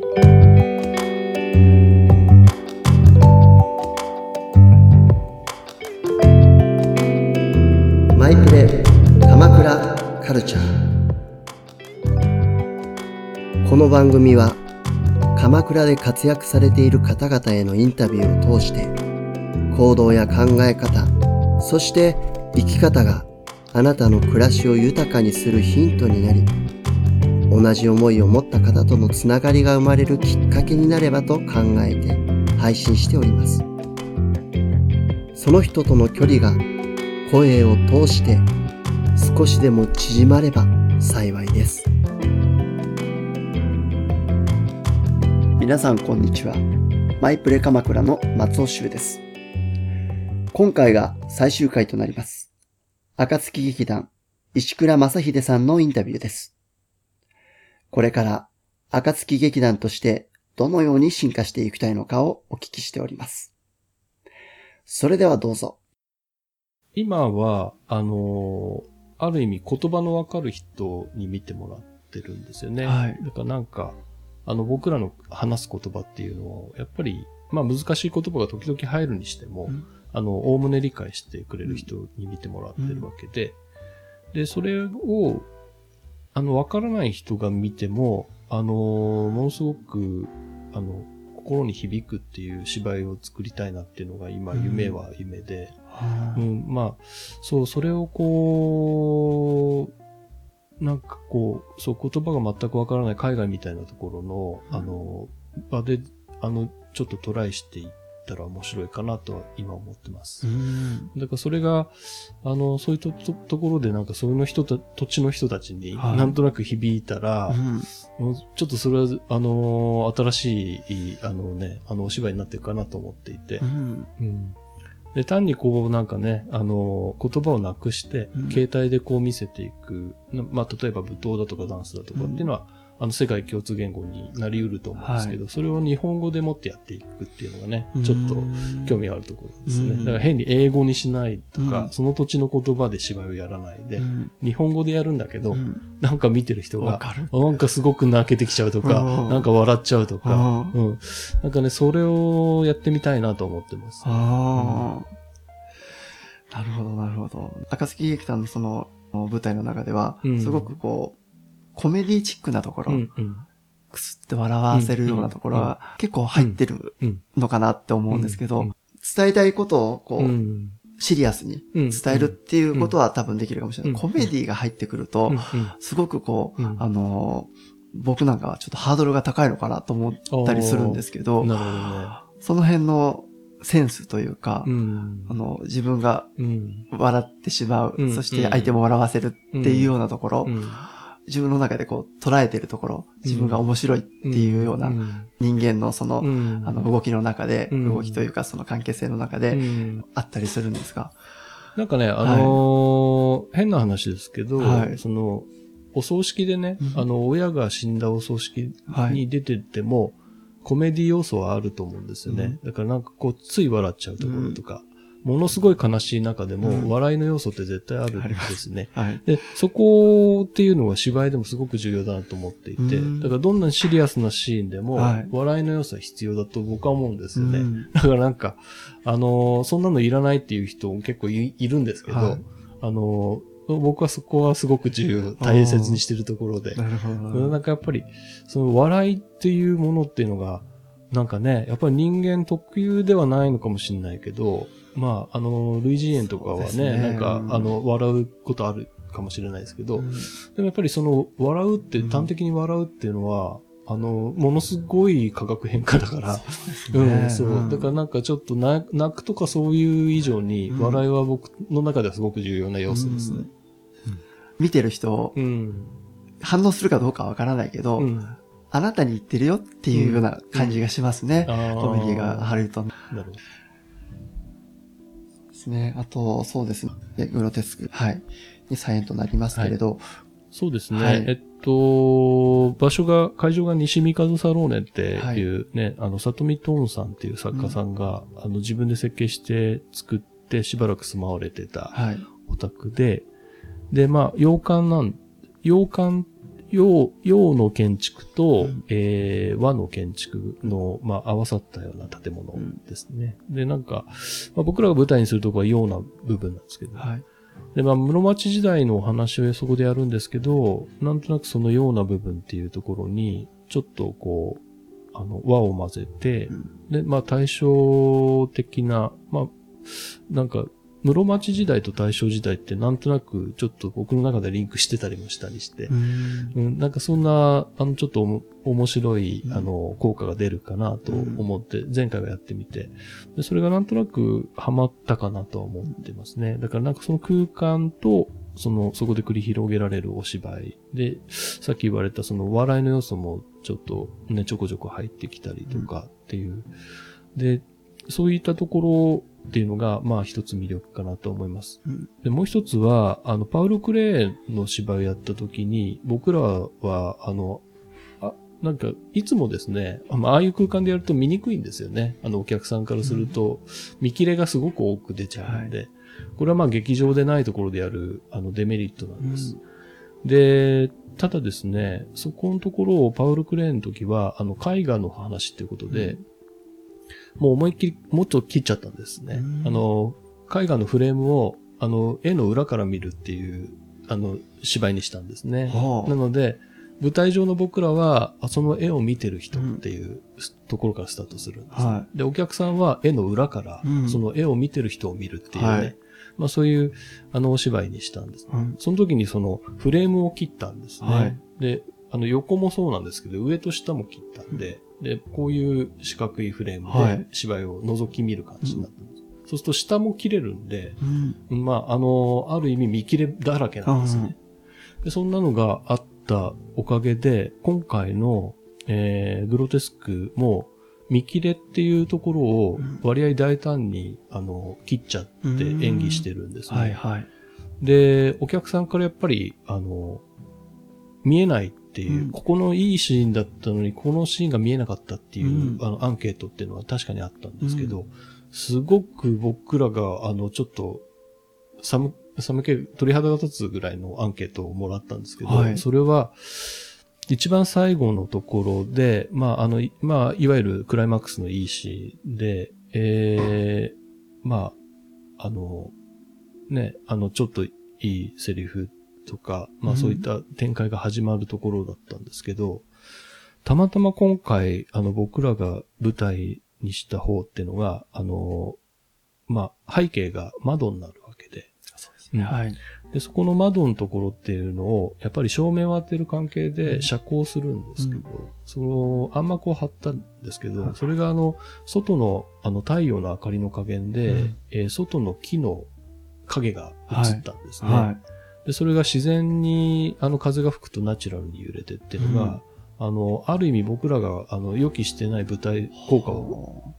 マイプレ鎌倉カルチャー。この番組は鎌倉で活躍されている方々へのインタビューを通して行動や考え方そして生き方があなたの暮らしを豊かにするヒントになり同じ思いを持った方とのつながりが生まれるきっかけになればと考えて配信しております。その人との距離が声を通して少しでも縮まれば幸いです。皆さんこんにちは。マイプレ鎌倉の松尾修です。今回が最終回となります。暁劇団石倉正秀さんのインタビューです。これから暁劇団としてどのように進化していきたいのかをお聞きしております。それではどうぞ。今は、あのーある意味言葉のわかる人に見てもらってるんですよね。はい。だからなんか、あの僕らの話す言葉っていうのを、やっぱり、まあ難しい言葉が時々入るにしても、うん。あの、おおむね理解してくれる人に見てもらってるわけで、で、それを、あの、わからない人が見ても、あのーものすごく、あの、心に響くっていう芝居を作りたいなっていうのが今、うん。夢は夢で、うん、まあ、そう、それをこう、なんかこう、そう、言葉が全くわからない海外みたいなところの、うん。あの、場で、あの、ちょっとトライしていったら面白いかなとは今思ってます。ん。だからそれが、あの、そういうととところでなんかそういうの人た、土地の人たちにはい。なんとなく響いたら、うん。もうちょっとそれは、あの、新しい、あのね、あの、お芝居になっていくかなと思っていて、うん。うん。で、単にこうなんかね、あの、言葉をなくしてうん、携帯でこう見せていく、なまあ、例えば舞踏だとかダンスだとかっていうのは、あの、世界共通言語になり得ると思うんですけど、それを日本語でもってやっていくっていうのがね、ちょっと興味あるところですね。うん。だから変に英語にしないとか、うん。その土地の言葉で芝居をやらないで、うん。日本語でやるんだけど、うん。なんか見てる人が、なんかすごく泣けてきちゃうとか、うん。なんか笑っちゃうとか、うん。うん。なんかね、それをやってみたいなと思ってます。ああ、なるほど、なるほど。暁劇団のその舞台の中では、うん。すごくこう、コメディチックなところ、うんうん。くすって笑わせるようなところは結構入ってるうんのかなって思うんですけど、うん伝えたいことをこう、うん。シリアスに伝えるっていうことは多分できるかもしれない。うん。コメディが入ってくると、うんすごくこう、うん。あのー僕なんかはちょっとハードルが高いのかなと思ったりするんですけど、その辺のセンスというか、あの、自分がうん。笑ってしまう、うん。そして相手も笑わせるっていうようなところ、うん自分の中でこう捉えてるところ、自分が面白いっていうような人間のその、うん。あの動きの中で、うん。動きというかその関係性の中うでん。あったりするんですが、なんかね、あのー変な話ですけど、はい。その、お葬式でね、うん。あの、親が死んだお葬式に出てても、コメディ要素はあると思うんですよね。だからなんかこう、つい笑っちゃうところとか、ものすごい悲しい中でも、うん笑いの要素って絶対あるんですね。はい。で、そこっていうのは芝居でもすごく重要だなと思っていて、うんだからどんなシリアスなシーンでも、はい笑いの要素は必要だと僕は思うんですよね。うんだからなんか、あのーそんなのいらないっていう人も結構いいるんですけど、はいあのー僕はそこはすごく重要、大切にしてるところで、なるほど。なんかやっぱり、その笑いっていうものっていうのが、なんかね、やっぱり人間特有ではないのかもしれないけど、まあ、あの、類人猿とかはね、ね。なんか、うんあの、笑うことあるかもしれないですけど、うん。でもやっぱりその、笑うって、うん。端的に笑うっていうのは、あの、ものすごい化学変化だから、うね。ん、そう。うん。だからなんかちょっとな泣くとかそういう以上に、うん。笑いは僕の中ではすごく重要な要素ですね。見てる人、うん。反応するかどうかわからないけど、うん。あなたに言ってるよっていうような感じがしますね。コメディが入ると。なるほど。ですね。あと、そうですね。グロテスク、はい。に再演となりますけれど、そうですね。はいえっと、場所が、会場が西三風サローネっていうね、あの、里見トーンさんっていう作家さんが、あの、自分で設計して作ってしばらく住まわれてたはい。お宅で、で、まあ、洋館なん、洋館、洋、洋の建築と、うんえー和の建築の、まあ、合わさったような建物ですね。で、なんか、まあ、僕らが舞台にするとこは洋な部分なんですけど、はい。で、まあ、室町時代のお話をそこでやるんですけど、なんとなくそのような部分っていうところに、ちょっとこう、あの、和を混ぜて、うんで、まあ、対照的な、まあ、なんか、室町時代と大正時代ってなんとなくちょっと僕の中でリンクしてたりもしたりして、うんうん、なんかそんな、あの、ちょっと面白い、うんあの、効果が出るかなと思って、前回はやってみて、でそれがなんとなくハマったかなとは思ってますね。だからなんかその空間と、その、そこで繰り広げられるお芝居で、さっき言われたその笑いの要素もちょっとね、ちょこちょこ入ってきたりとかっていう。で、そういったところっていうのが、まあ一つ魅力かなと思います。うんで、もう一つは、あの、パウロ・クレーの芝居をやった時に、僕らは、あの、あ、なんか、いつもですね、あまあああいう空間でやると見にくいんですよね。あの、お客さんからすると、見切れがすごく多く出ちゃうんで、これはまあ劇場でないところでやる、あの、デメリットなんです。で、ただですね、そこのところをパウル・クレーンの時は、あの、絵画の話っていうことで、もう思いっきり、もっと切っちゃったんですね。うん。あの、絵画のフレームを、あの、絵の裏から見るっていう、あの、芝居にしたんですね。はあ。なので、舞台上の僕らは、あその絵を見てる人っていうところからスタートするんです、はで、お客さんは絵の裏からう、ん。その絵を見てる人を見るっていうね、はい。まあそういう、あの、お芝居にしたんですね。うん。その時にそのフレームを切ったんですね。はい。で、あの横もそうなんですけど、上と下も切ったんで、で、こういう四角いフレームはいで芝居を覗き見る感じになったんです。そうすると下も切れるんで、うんまあ、あの、ある意味見切れだらけなんですね。でそんなのがあったおかげで、今回の、えー、グロテスクも、見切れっていうところを割合大胆に、あの、切っちゃって演技してるんですね。はいはい。で、お客さんからやっぱり、あの、見えないっていう、うん。ここのいいシーンだったのに、このシーンが見えなかったっていう、うん。あの、アンケートっていうのは確かにあったんですけど、すごく僕らが、あの、ちょっと、寒、寒気、鳥肌が立つぐらいのアンケートをもらったんですけど、はい。それは、一番最後のところで、まあ、あの、いまあ、いわゆるクライマックスのいいシーンで、ええまあ、あの、ね、あの、ちょっといいセリフとか、まあうん。そういった展開が始まるところだったんですけど、たまたま今回、あの、僕らが舞台にした方っていうのが、あの、まあ、背景が窓になるわけで、そうですね。はい。で、そこの窓のところっていうのを、やっぱり照明を当てる関係で遮光するんですけど、その、暗幕を張ったんですけど、はい。それがあの、外の、あの、太陽の明かりの加減で、うん。えー外の木の影が映ったんですね。はで、それが自然に、あの、風が吹くとナチュラルに揺れてっていうのが、あの、ある意味僕らが、あの、予期してない舞台い。効果を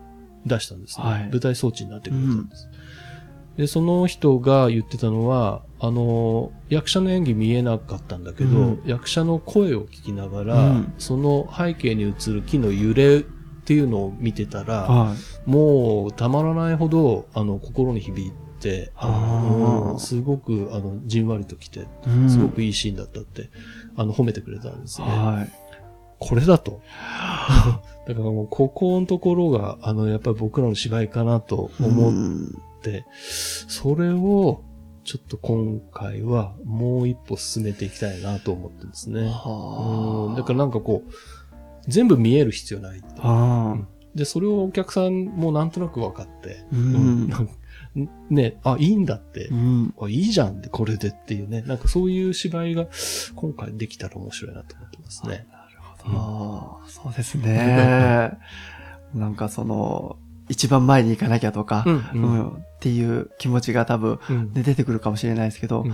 出したんですね。はい舞台装置になってくれたんです。で、その人が言ってたのは、あの、役者の演技見えなかったんだけど、うん役者の声を聞きながら、うんその背景に映る木の揺れっていうのを見てたら、はい。もうたまらないほど、あの、心に響いて、うんすごく、あの、じんわりときて、うんすごくいいシーンだったって、あの、褒めてくれたんですね。はい。これだと。だからもう、ここのところが、あの、やっぱり僕らの芝居かなと思っうんて、それを、ちょっと今回はもう一歩進めていきたいなと思ってですね。はうんだからなんかこう、全部見える必要ない。あで、それをお客さんもなんとなく分かって、ううんん。なんかね、あ、いいんだってう、ん。あいいじゃんで、これでっていうね、なんかそういう芝居が今回できたら面白いなと思ってますね。ああ、そうですね。なんかその、一番前に行かなきゃとか、う、うんん、っていう気持ちが多分、うんね、出てくるかもしれないですけど、うん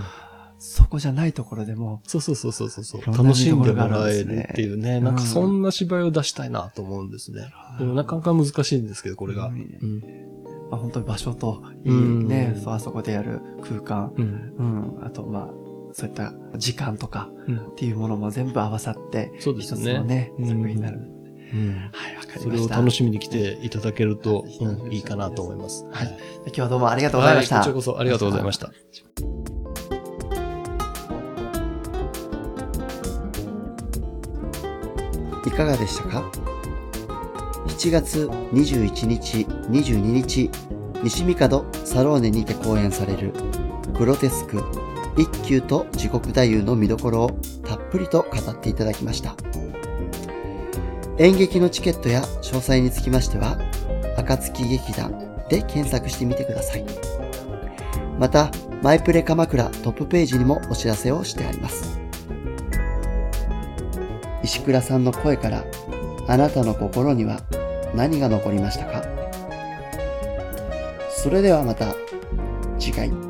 そこじゃないところでも、そうそうそうそうそう楽しんでもらえるっていうね、なんかそんな芝居を出したいなと思うんですね。でもなかなか難しいんですけど、これが。ううんん。まあ、本当に場所といいうんね、そうあそこでやる空間、うん。うん、あとまあ、そういった時間とかうんっていうものも全部合わさって、そうですね一つのね、うん作品になる。うん。はい、わかりそれをました。楽しみに来ていただけるとうんいいかなと思います。はい今日はどうもありがとうございました。はいこちらこそありがとうございました。いかがでしたか？?7 月21日、22日、西三門サローネにて公演されるグロテスク一休と地獄太夫の見どころをたっぷりと語っていただきました。演劇のチケットや詳細につきましては、暁劇団で検索してみてください。また、マイプレ鎌倉トップページにもお知らせをしてあります。石倉さんの声から、あなたの心には何が残りましたか？それではまた次回。